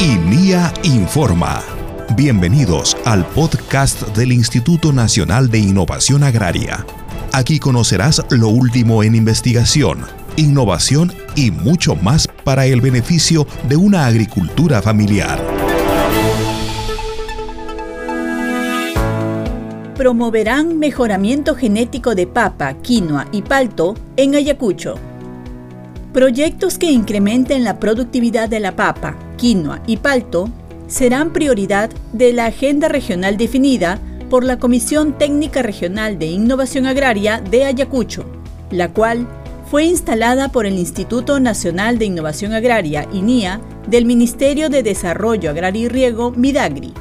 INIA Informa. Bienvenidos al podcast del Instituto Nacional de Innovación Agraria. Aquí conocerás lo último en investigación, innovación y mucho más para el beneficio de una agricultura familiar. Promoverán mejoramiento genético de papa, quinoa y palto en Ayacucho. Proyectos que incrementen la productividad de la papa, quinoa y palto serán prioridad de la agenda regional definida por la Comisión Técnica Regional de Innovación Agraria de Ayacucho, la cual fue instalada por el Instituto Nacional de Innovación Agraria, INIA, del Ministerio de Desarrollo Agrario y Riego, MIDAGRI.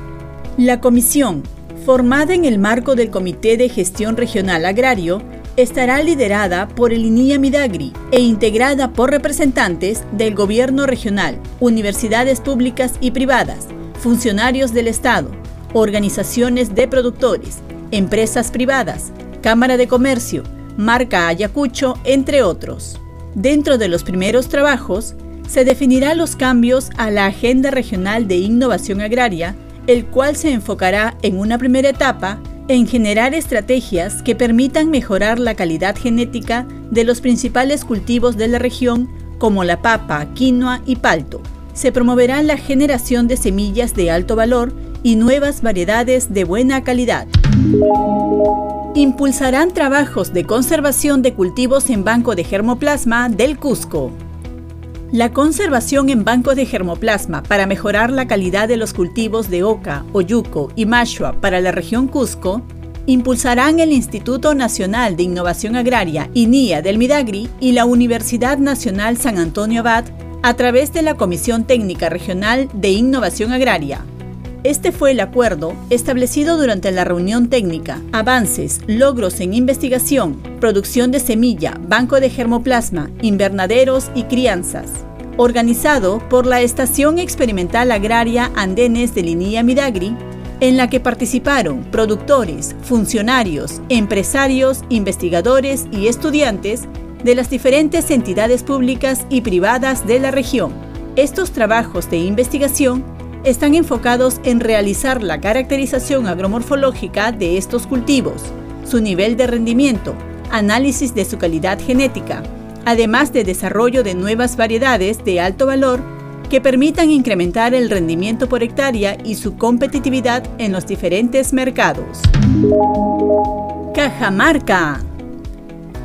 La comisión, formada en el marco del Comité de Gestión Regional Agrario, estará liderada por el INIA Midagri e integrada por representantes del gobierno regional, universidades públicas y privadas, funcionarios del Estado, organizaciones de productores, empresas privadas, Cámara de Comercio, Marca Ayacucho, entre otros. Dentro de los primeros trabajos, se definirá los cambios a la Agenda Regional de Innovación Agraria, el cual se enfocará en una primera etapa en generar estrategias que permitan mejorar la calidad genética de los principales cultivos de la región como la papa, quinoa y palto. Se promoverá la generación de semillas de alto valor y nuevas variedades de buena calidad. Impulsarán trabajos de conservación de cultivos en banco de germoplasma del Cusco. La conservación en bancos de germoplasma para mejorar la calidad de los cultivos de oca, oyuco y mashua para la región Cusco impulsarán el Instituto Nacional de Innovación Agraria, INIA del Midagri, y la Universidad Nacional San Antonio Abad a través de la Comisión Técnica Regional de Innovación Agraria. Este fue el acuerdo establecido durante la reunión técnica Avances, logros en investigación, producción de semilla, banco de germoplasma, invernaderos y crianzas, organizado por la Estación Experimental Agraria Andenes de Linía Midagri, en la que participaron productores, funcionarios, empresarios, investigadores y estudiantes de las diferentes entidades públicas y privadas de la región. Estos trabajos de investigación están enfocados en realizar la caracterización agromorfológica de estos cultivos, su nivel de rendimiento, análisis de su calidad genética, además de desarrollo de nuevas variedades de alto valor que permitan incrementar el rendimiento por hectárea y su competitividad en los diferentes mercados. Cajamarca.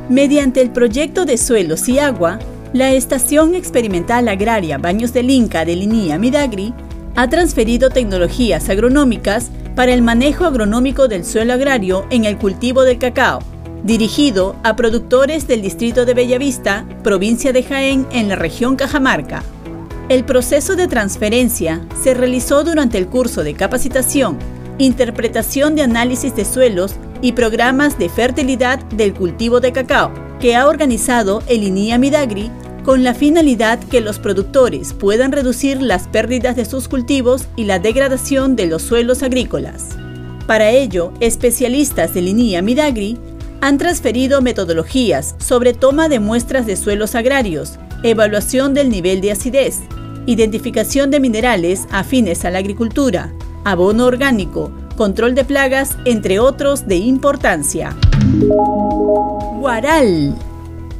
Mediante el proyecto de suelos y agua, la Estación Experimental Agraria Baños del Inca de Linía Midagri ha transferido tecnologías agronómicas para el manejo agronómico del suelo agrario en el cultivo del cacao, dirigido a productores del distrito de Bellavista, provincia de Jaén, en la región Cajamarca. El proceso de transferencia se realizó durante el curso de capacitación, interpretación de análisis de suelos y programas de fertilidad del cultivo de cacao, que ha organizado el INIA Midagri con la finalidad que los productores puedan reducir las pérdidas de sus cultivos y la degradación de los suelos agrícolas. Para ello, especialistas de Linía Midagri han transferido metodologías sobre toma de muestras de suelos agrarios, evaluación del nivel de acidez, identificación de minerales afines a la agricultura, abono orgánico, control de plagas, entre otros de importancia. Guaral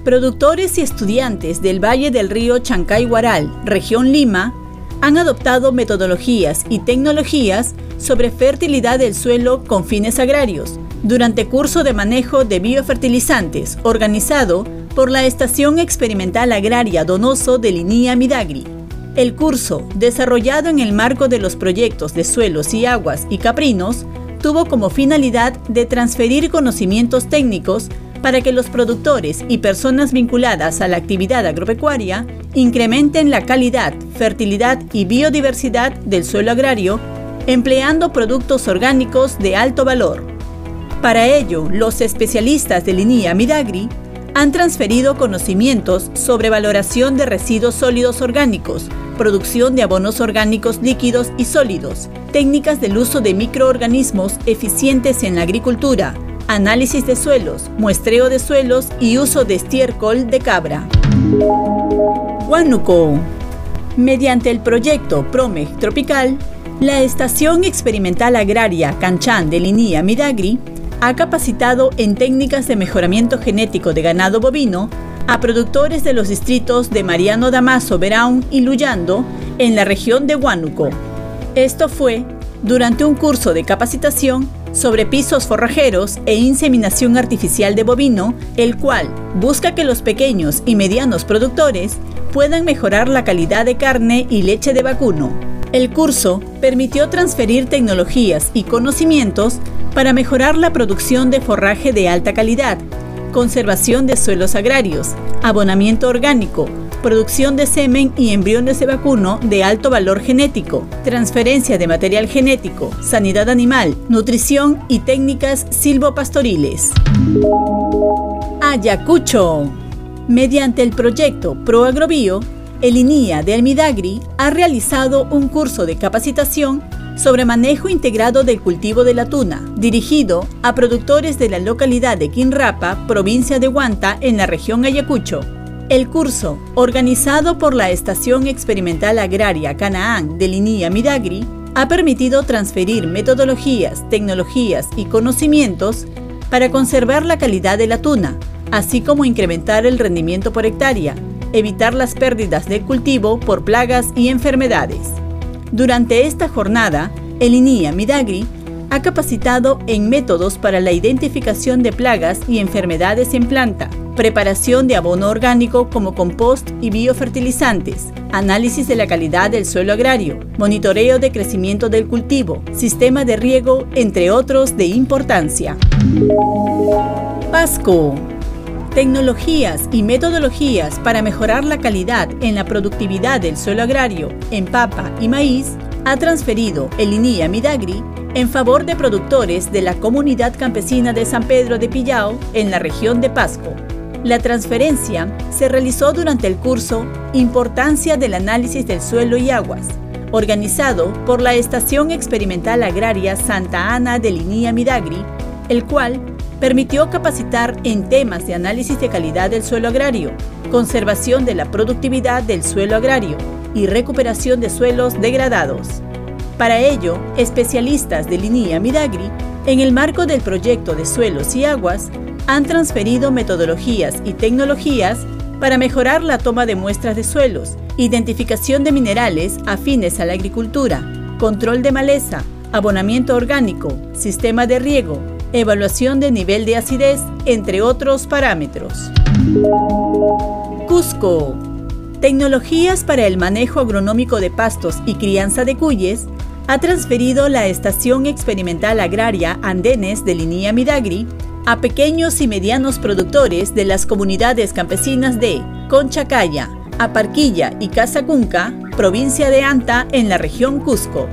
Productores y estudiantes del Valle del Río Chancay-Guaral, región Lima, han adoptado metodologías y tecnologías sobre fertilidad del suelo con fines agrarios durante curso de manejo de biofertilizantes organizado por la Estación Experimental Agraria Donoso de Linía Midagri. El curso, desarrollado en el marco de los proyectos de suelos y aguas y caprinos, tuvo como finalidad de transferir conocimientos técnicos para que los productores y personas vinculadas a la actividad agropecuaria incrementen la calidad, fertilidad y biodiversidad del suelo agrario empleando productos orgánicos de alto valor. Para ello, los especialistas de Linía Midagri han transferido conocimientos sobre valoración de residuos sólidos orgánicos, producción de abonos orgánicos líquidos y sólidos, técnicas del uso de microorganismos eficientes en la agricultura, análisis de suelos, muestreo de suelos y uso de estiércol de cabra. Huánuco. Mediante el proyecto PROMEG Tropical, la Estación Experimental Agraria Canchán de Linía Midagri ha capacitado en técnicas de mejoramiento genético de ganado bovino a productores de los distritos de Mariano Damaso, Veraún y Luyando en la región de Huánuco. Esto fue durante un curso de capacitación sobre pisos forrajeros e inseminación artificial de bovino, el cual busca que los pequeños y medianos productores puedan mejorar la calidad de carne y leche de vacuno. El curso permitió transferir tecnologías y conocimientos para mejorar la producción de forraje de alta calidad, conservación de suelos agrarios, abonamiento orgánico, producción de semen y embriones de vacuno de alto valor genético, transferencia de material genético, sanidad animal, nutrición y técnicas silvopastoriles. Ayacucho. Mediante el proyecto ProAgrobio, el INIA de Almidagri ha realizado un curso de capacitación sobre manejo integrado del cultivo de la tuna, dirigido a productores de la localidad de Quinrapa, provincia de Huanta, en la región Ayacucho. El curso, organizado por la Estación Experimental Agraria Canaán de Linía Midagri, ha permitido transferir metodologías, tecnologías y conocimientos para conservar la calidad de la tuna, así como incrementar el rendimiento por hectárea, evitar las pérdidas del cultivo por plagas y enfermedades. Durante esta jornada, el INIA Midagri ha capacitado en métodos para la identificación de plagas y enfermedades en planta, preparación de abono orgánico como compost y biofertilizantes, análisis de la calidad del suelo agrario, monitoreo de crecimiento del cultivo, sistema de riego, entre otros de importancia. Pasco. Tecnologías y metodologías para mejorar la calidad en la productividad del suelo agrario en papa y maíz ha transferido el INIA Midagri en favor de productores de la comunidad campesina de San Pedro de Pillao en la región de Pasco. La transferencia se realizó durante el curso Importancia del análisis del suelo y aguas, organizado por la Estación Experimental Agraria Santa Ana de Linía Midagri, el cual permitió capacitar en temas de análisis de calidad del suelo agrario, conservación de la productividad del suelo agrario y recuperación de suelos degradados. Para ello, especialistas de Linía Midagri, en el marco del proyecto de suelos y aguas, han transferido metodologías y tecnologías para mejorar la toma de muestras de suelos, identificación de minerales afines a la agricultura, control de maleza, abonamiento orgánico, sistema de riego, evaluación de nivel de acidez, entre otros parámetros. Cusco. Tecnologías para el manejo agronómico de pastos y crianza de cuyes ha transferido la Estación Experimental Agraria Andenes de Linía Midagri a pequeños y medianos productores de las comunidades campesinas de Conchacaya, Aparquilla y Casacunca, provincia de Anta, en la región Cusco.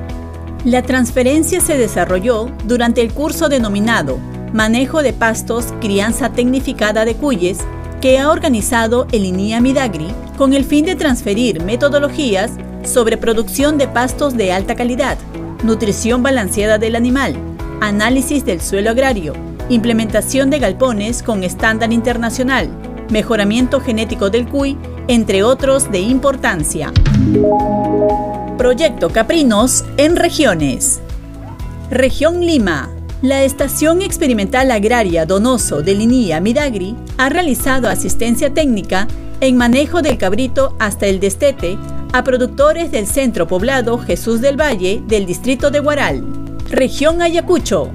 La transferencia se desarrolló durante el curso denominado Manejo de pastos, crianza tecnificada de cuyes, que ha organizado el INIA Midagri con el fin de transferir metodologías sobre producción de pastos de alta calidad, nutrición balanceada del animal, análisis del suelo agrario, implementación de galpones con estándar internacional, mejoramiento genético del cuy, entre otros de importancia. Proyecto Caprinos en regiones. Región Lima. La Estación Experimental Agraria Donoso de Linía Midagri ha realizado asistencia técnica en manejo del cabrito hasta el destete a productores del centro poblado Jesús del Valle del distrito de Guaral. Región Ayacucho.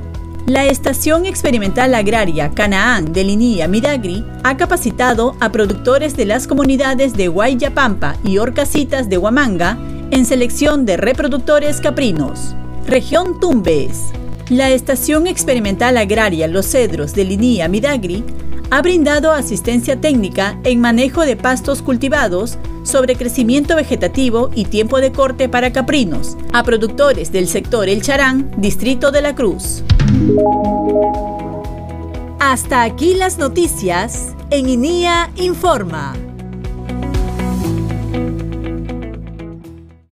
La Estación Experimental Agraria Canaán de Linía Midagri ha capacitado a productores de las comunidades de Guayapampa y Orcasitas de Huamanga en selección de reproductores caprinos. Región Tumbes. La Estación Experimental Agraria Los Cedros de Linía Midagri ha brindado asistencia técnica en manejo de pastos cultivados sobre crecimiento vegetativo y tiempo de corte para caprinos a productores del sector El Charán, Distrito de la Cruz. Hasta aquí las noticias en INIA Informa.